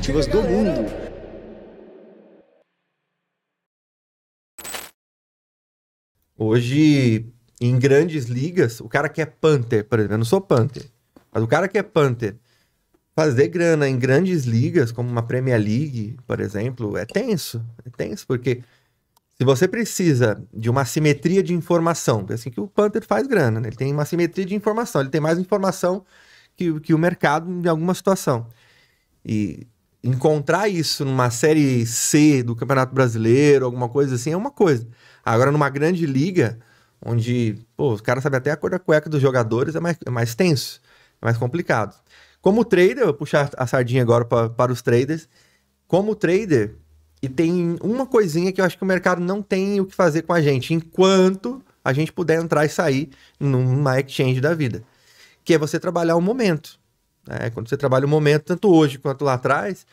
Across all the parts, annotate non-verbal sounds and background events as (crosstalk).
esportivas do mundo. Hoje, em grandes ligas, o cara que é Panther, por exemplo, eu não sou Panther, mas o cara que é Panther, fazer grana em grandes ligas, como uma Premier League, por exemplo, é tenso. É tenso, porque se você precisa de uma simetria de informação, é assim que o Panther faz grana, né? ele tem uma simetria de informação, ele tem mais informação que, que o mercado em alguma situação. E encontrar isso numa série C do Campeonato Brasileiro, alguma coisa assim, é uma coisa. Agora, numa grande liga, onde pô, os caras sabem até a cor da cueca dos jogadores, é mais, é mais tenso, é mais complicado. Como trader, vou puxar a sardinha agora pra, para os traders. Como trader, e tem uma coisinha que eu acho que o mercado não tem o que fazer com a gente, enquanto a gente puder entrar e sair numa exchange da vida. Que é você trabalhar o momento. Né? Quando você trabalha o momento, tanto hoje quanto lá atrás,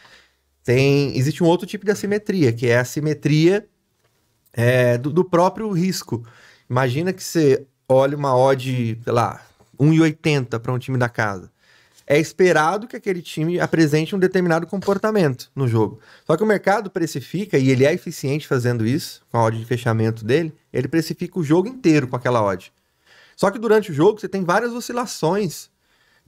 tem existe um outro tipo de assimetria, que é a assimetria é, do, do, próprio risco. Imagina que você olha uma odd, sei lá, 1,80 para um time da casa. É esperado que aquele time apresente um determinado comportamento no jogo. Só que o mercado precifica, e ele é eficiente fazendo isso, com a odd de fechamento dele, ele precifica o jogo inteiro com aquela odd. Só que durante o jogo você tem várias oscilações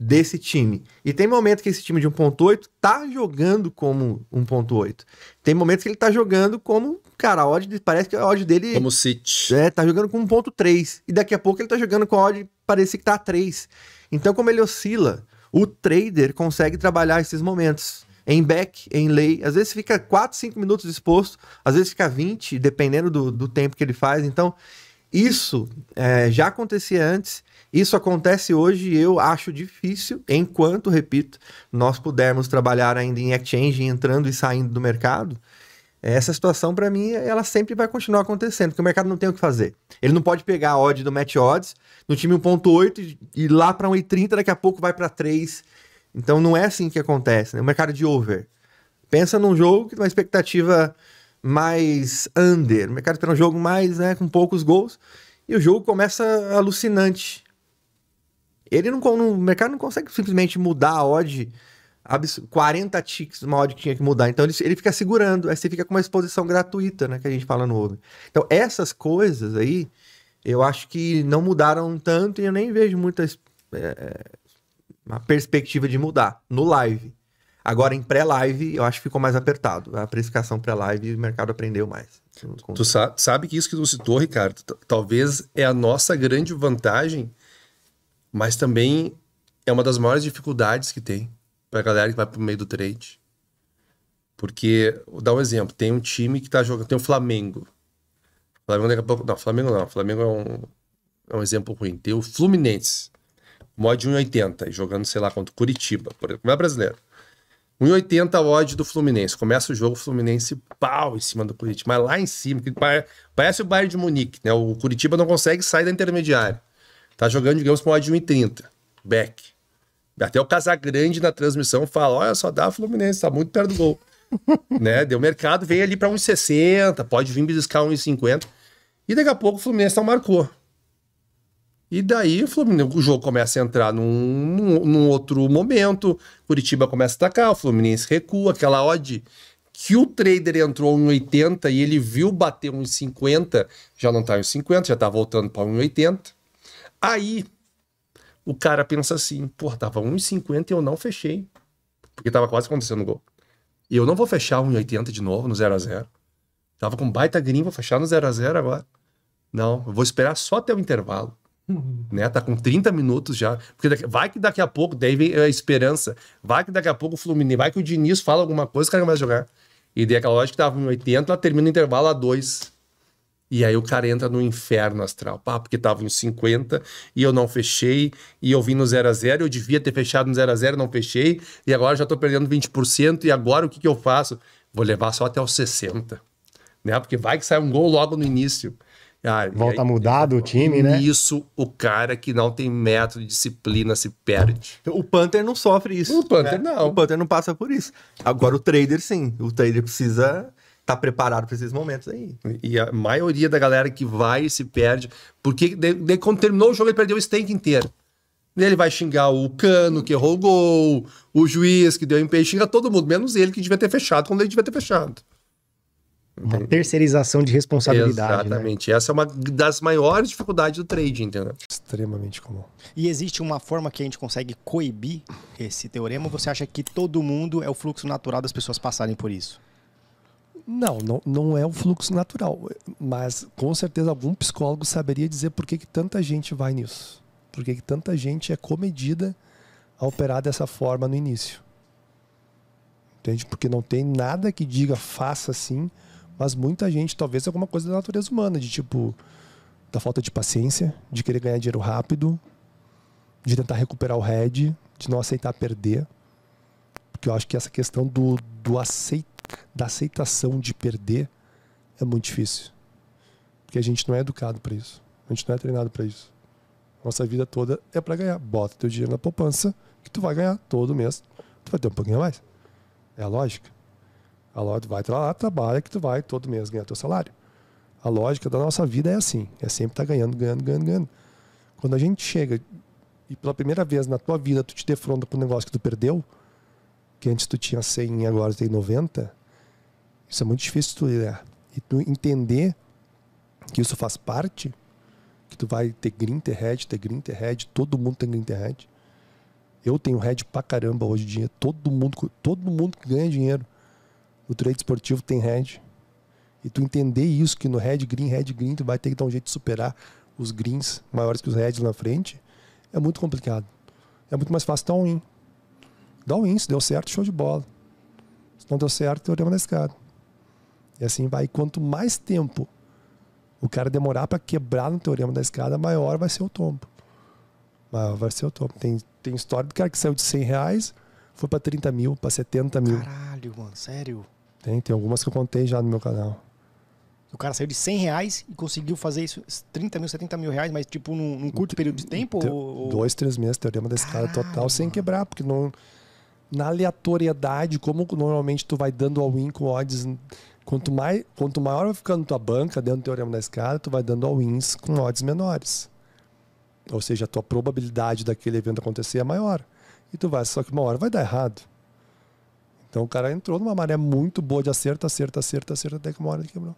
desse time. E tem momentos que esse time de 1.8 tá jogando como 1.8. Tem momentos que ele tá jogando como, cara, a odd parece que a odd dele como City. É, tá jogando com 1.3 e daqui a pouco ele tá jogando com a odd parece que tá 3. Então como ele oscila, o trader consegue trabalhar esses momentos em back, em lay. Às vezes fica 4, 5 minutos exposto, às vezes fica 20, dependendo do, do tempo que ele faz. Então, isso é, já acontecia antes isso acontece hoje e eu acho difícil, enquanto, repito, nós pudermos trabalhar ainda em exchange, entrando e saindo do mercado. Essa situação, para mim, ela sempre vai continuar acontecendo, porque o mercado não tem o que fazer. Ele não pode pegar a odd do match odds no time 1.8 e ir lá para 1,30, daqui a pouco vai para 3. Então não é assim que acontece, né? O mercado de over. Pensa num jogo que tem uma expectativa mais under, o mercado espera um jogo mais, né, com poucos gols, e o jogo começa alucinante. Ele não, no mercado não consegue simplesmente mudar a odd 40 ticks uma odd que tinha que mudar. Então ele, ele fica segurando, aí você fica com uma exposição gratuita, né, que a gente fala no Over. Então essas coisas aí, eu acho que não mudaram tanto e eu nem vejo muita é, uma perspectiva de mudar no live. Agora em pré-live, eu acho que ficou mais apertado. A precificação pré-live, o mercado aprendeu mais. Tu sabe, sabe que isso que tu citou, Ricardo, talvez é a nossa grande vantagem mas também é uma das maiores dificuldades que tem para a galera que vai para o meio do trade. Porque, vou dar um exemplo, tem um time que está jogando, tem o Flamengo. Flamengo daqui a pouco, não, Flamengo não, Flamengo é um, é um exemplo ruim. Tem o Fluminense, mod 1,80, jogando, sei lá, contra o Curitiba, por exemplo, não é brasileiro. 1,80 odd do Fluminense. Começa o jogo, o Fluminense pau em cima do Curitiba. Mas lá em cima, que parece o Bayern de Munique, né? O Curitiba não consegue sair da intermediária. Tá jogando, digamos, com odd 1,30. Back. Até o Casagrande na transmissão fala: olha, só dá Fluminense, tá muito perto do gol. (laughs) né? Deu mercado, veio ali para 1,60, pode vir beliscar 1,50. E daqui a pouco o Fluminense não marcou. E daí o, Fluminense, o jogo começa a entrar num, num, num, outro momento. Curitiba começa a atacar, o Fluminense recua, aquela odd que o trader entrou em 80 e ele viu bater 1,50, já não tá em 50, já tá voltando para 1,80. Aí o cara pensa assim, pô, tava 1,50 e eu não fechei. Porque tava quase acontecendo o gol. E eu não vou fechar 1,80 de novo no 0 a 0 Tava com baita green, vou fechar no 0 a 0 agora. Não, eu vou esperar só até o intervalo. Né? Tá com 30 minutos já. Porque daqui, vai que daqui a pouco, daí vem a esperança. Vai que daqui a pouco o Fluminense, vai que o Diniz fala alguma coisa, o cara começa a jogar. E daí aquela lógica que tava em 80, ela termina o intervalo a 2. E aí o cara entra no inferno astral. Pá, porque tava em 50 e eu não fechei. E eu vim no 0 a 0 eu devia ter fechado no 0 a 0 não fechei. E agora já tô perdendo 20%. E agora o que, que eu faço? Vou levar só até os 60. Né? Porque vai que sai um gol logo no início. Ah, Volta aí, a mudar do time, né? Isso, o cara que não tem método, disciplina, se perde. O Panther não sofre isso. O Panther né? não. O Panther não passa por isso. Agora o trader, sim. O trader precisa tá preparado para esses momentos aí. E a maioria da galera que vai se perde, porque de, de, quando terminou o jogo ele perdeu o stake inteiro. Ele vai xingar o Cano, que errou o gol, o juiz que deu empenho, xinga todo mundo, menos ele que devia ter fechado quando ele devia ter fechado. Uma terceirização de responsabilidade. Né? Exatamente. Né? Essa é uma das maiores dificuldades do trade, entendeu? Extremamente comum. E existe uma forma que a gente consegue coibir esse teorema? Ou você acha que todo mundo é o fluxo natural das pessoas passarem por isso? Não, não, não é o fluxo natural. Mas com certeza algum psicólogo saberia dizer por que, que tanta gente vai nisso. Por que, que tanta gente é comedida a operar dessa forma no início. Entende? Porque não tem nada que diga faça assim mas muita gente, talvez alguma coisa da natureza humana, de tipo, da falta de paciência, de querer ganhar dinheiro rápido, de tentar recuperar o head, de não aceitar perder. Porque eu acho que essa questão do, do aceit, da aceitação de perder é muito difícil. Porque a gente não é educado para isso. A gente não é treinado para isso. Nossa vida toda é para ganhar. Bota teu dinheiro na poupança que tu vai ganhar todo mês. Tu vai ter um pouquinho a mais. É a lógica. A lógica, vai lá, trabalha que tu vai todo mês ganhar teu salário. A lógica da nossa vida é assim, é sempre estar tá ganhando, ganhando, ganhando, ganhando. Quando a gente chega e pela primeira vez na tua vida tu te defronta com um negócio que tu perdeu, que antes tu tinha 100 e agora tu tem 90, isso é muito difícil tu lidar. E tu entender que isso faz parte, que tu vai ter green, ter head, ter green, ter head, todo mundo tem green, ter head. Eu tenho head pra caramba hoje em dia, todo mundo, todo mundo que ganha dinheiro o trade esportivo tem head. E tu entender isso, que no head green, head green, tu vai ter que dar um jeito de superar os greens maiores que os heads na frente, é muito complicado. É muito mais fácil dar um win. Dá um win, se deu certo, show de bola. Se não deu certo, teorema da escada. E assim vai. Quanto mais tempo o cara demorar para quebrar no teorema da escada, maior vai ser o tombo. Maior vai ser o tombo. Tem, tem história do cara que saiu de 100 reais, foi para 30 mil, para 70 mil. Caralho, mano, sério? Tem, tem algumas que eu contei já no meu canal. O cara saiu de 100 reais e conseguiu fazer isso 30 mil, 70 mil reais, mas tipo num, num curto período de tempo? Te, ou... Dois, três meses, teorema da escala total, sem quebrar, porque não, na aleatoriedade, como normalmente tu vai dando all-in com odds, quanto, mais, quanto maior vai ficando tua banca dentro do teorema da escala, tu vai dando all-ins com odds menores. Ou seja, a tua probabilidade daquele evento acontecer é maior. E tu vai, só que uma hora vai dar errado. Então o cara entrou numa maré muito boa de acerto, acerto, acerto, acerto, até que uma hora ele quebrou.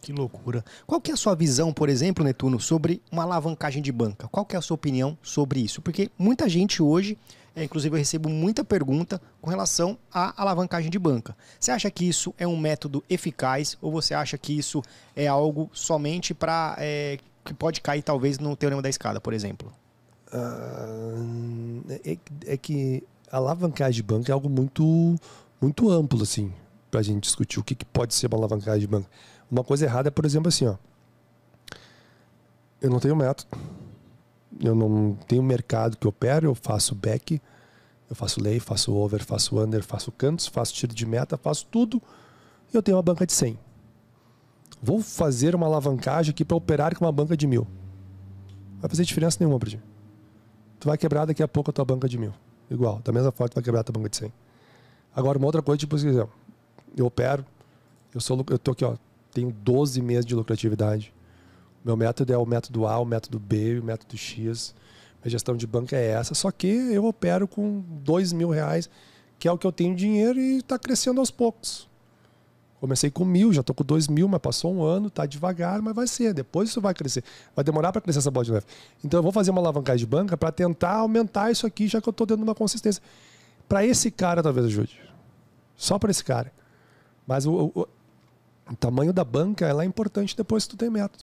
Que loucura. Qual que é a sua visão, por exemplo, Netuno, sobre uma alavancagem de banca? Qual que é a sua opinião sobre isso? Porque muita gente hoje, é, inclusive eu recebo muita pergunta com relação à alavancagem de banca. Você acha que isso é um método eficaz ou você acha que isso é algo somente para é, que pode cair talvez no teorema da escada, por exemplo? Uh, é, é que alavancagem de banco é algo muito, muito amplo, assim, para a gente discutir o que, que pode ser uma alavancagem de banco. Uma coisa errada é, por exemplo, assim, ó. Eu não tenho método. Eu não tenho mercado que opero, eu faço back, eu faço lay, faço over, faço under, faço cantos, faço tiro de meta, faço tudo. E eu tenho uma banca de 100. Vou fazer uma alavancagem aqui para operar com uma banca de mil. Não vai fazer diferença nenhuma para ti. Tu vai quebrar daqui a pouco a tua banca de mil. Igual, da mesma forma que vai quebrar a tua banca de 100. Agora, uma outra coisa, tipo, assim, eu opero, eu, sou, eu tô aqui, ó, tenho 12 meses de lucratividade. Meu método é o método A, o método B, o método X. Minha gestão de banca é essa, só que eu opero com 2 mil reais, que é o que eu tenho dinheiro e está crescendo aos poucos. Comecei com mil, já estou com dois mil, mas passou um ano, está devagar, mas vai ser. Depois isso vai crescer. Vai demorar para crescer essa bola de neve. Então eu vou fazer uma alavancagem de banca para tentar aumentar isso aqui, já que eu estou dando uma consistência. Para esse cara, talvez ajude. Só para esse cara. Mas o, o, o, tamanho da banca ela é importante depois que tu tem método.